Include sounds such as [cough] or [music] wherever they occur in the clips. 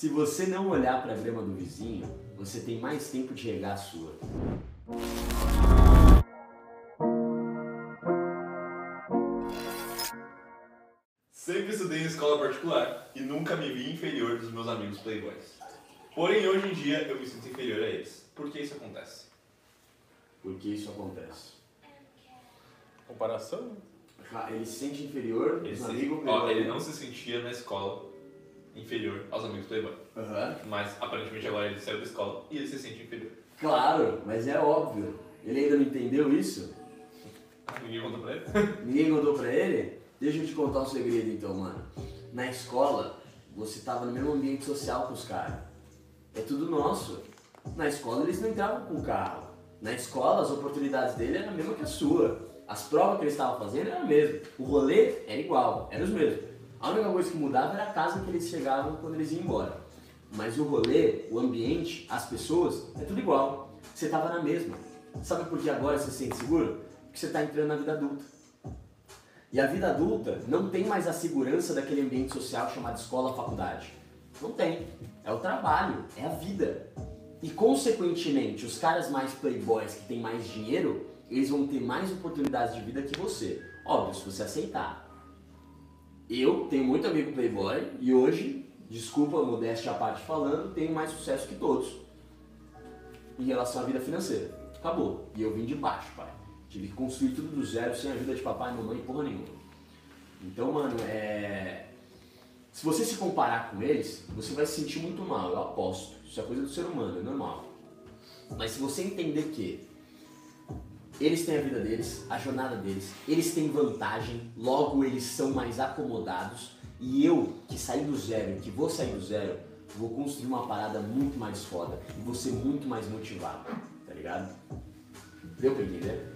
Se você não olhar para a grama do vizinho, você tem mais tempo de regar a sua. Sempre estudei em escola particular e nunca me vi inferior dos meus amigos playboys. Porém, hoje em dia eu me sinto inferior a eles. Por que isso acontece? Por que isso acontece? Comparação? Ah, Ele se sente inferior Ele, dos se- ó, ele não se sentia na escola inferior aos amigos playboy. Aham. Mas aparentemente agora ele saiu da escola e ele se sente inferior. Claro, mas é óbvio. Ele ainda não entendeu isso? Ninguém contou pra ele? [laughs] Ninguém contou pra ele? Deixa eu te contar um segredo então, mano. Na escola, você tava no mesmo ambiente social com os caras. É tudo nosso. Na escola eles não entravam com carro. Na escola as oportunidades dele eram a mesma que a sua. As provas que eles estavam fazendo eram a mesma. O rolê era igual, eram os mesmos. A única coisa que mudava era a casa que eles chegavam quando eles iam embora. Mas o rolê, o ambiente, as pessoas, é tudo igual. Você tava na mesma. Sabe por que agora você se sente seguro? Porque você tá entrando na vida adulta. E a vida adulta não tem mais a segurança daquele ambiente social chamado escola, faculdade. Não tem. É o trabalho, é a vida. E consequentemente, os caras mais playboys que têm mais dinheiro, eles vão ter mais oportunidades de vida que você. Óbvio, se você aceitar. Eu tenho muito amigo playboy e hoje, desculpa a modéstia à parte falando, tenho mais sucesso que todos. Em relação à vida financeira. Acabou. E eu vim de baixo, pai. Tive que construir tudo do zero, sem a ajuda de papai e mamãe, porra nenhuma. Então, mano, é. Se você se comparar com eles, você vai se sentir muito mal, eu aposto. Isso é coisa do ser humano, é normal. Mas se você entender que eles têm a vida deles, a jornada deles, eles têm vantagem, logo eles são mais acomodados, e eu, que saí do zero e que vou sair do zero, vou construir uma parada muito mais foda e vou ser muito mais motivado, tá ligado? Deu pra entender?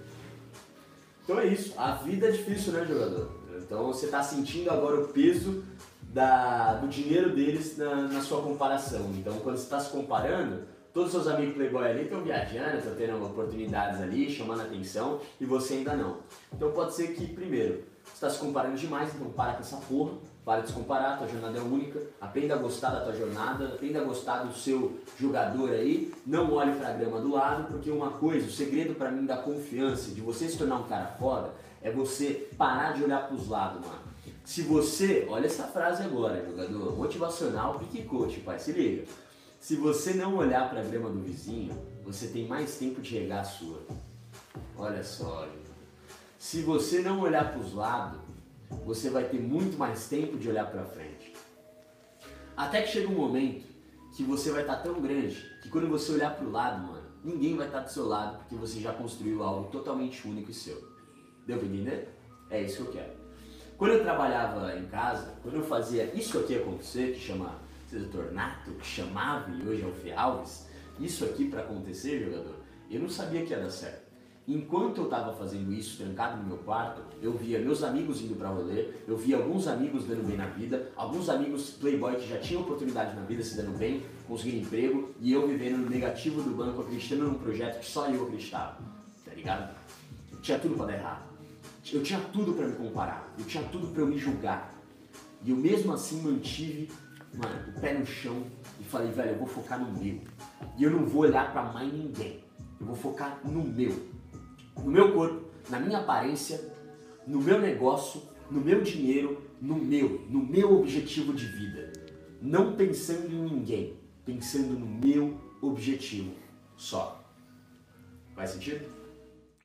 Então é isso. A vida é difícil, né, jogador? Então você tá sentindo agora o peso da, do dinheiro deles na, na sua comparação. Então quando você está se comparando, todos os seus amigos playboy ali estão viajando, estão tendo oportunidades ali, chamando atenção, e você ainda não. Então pode ser que, primeiro, você está se comparando demais, então para com essa porra, para de se comparar, tua jornada é única, aprenda a gostar da tua jornada, aprenda a gostar do seu jogador aí, não olhe pra grama do lado, porque uma coisa, o segredo pra mim da confiança, de você se tornar um cara foda, é você parar de olhar pros lados, mano. Se você, olha essa frase agora, jogador, motivacional, pique coach, pai, se liga. Se você não olhar pra grama do vizinho, você tem mais tempo de regar a sua. Olha só. Se você não olhar pros lados, você vai ter muito mais tempo de olhar pra frente. Até que chega um momento que você vai estar tão grande que quando você olhar pro lado, mano, ninguém vai estar do seu lado porque você já construiu algo totalmente único e seu. Deu pra entender? É isso que eu quero. Quando eu trabalhava em casa, quando eu fazia isso aqui acontecer, que chama Dr. Nato, que chamava e hoje é o Fê Alves, isso aqui pra acontecer, jogador, eu não sabia que ia dar certo. Enquanto eu estava fazendo isso, trancado no meu quarto, eu via meus amigos indo pra rolê, eu via alguns amigos dando bem na vida, alguns amigos playboy que já tinham oportunidade na vida se dando bem, conseguindo emprego, e eu vivendo no negativo do banco, acreditando num projeto que só eu acreditava, tá ligado? Tinha tudo pra dar errado. Eu tinha tudo pra me comparar, eu tinha tudo pra eu me julgar. E eu mesmo assim mantive, mano, o pé no chão e falei, velho, eu vou focar no meu. E eu não vou olhar pra mais ninguém. Eu vou focar no meu no meu corpo, na minha aparência, no meu negócio, no meu dinheiro, no meu, no meu objetivo de vida. Não pensando em ninguém, pensando no meu objetivo só. Faz sentido?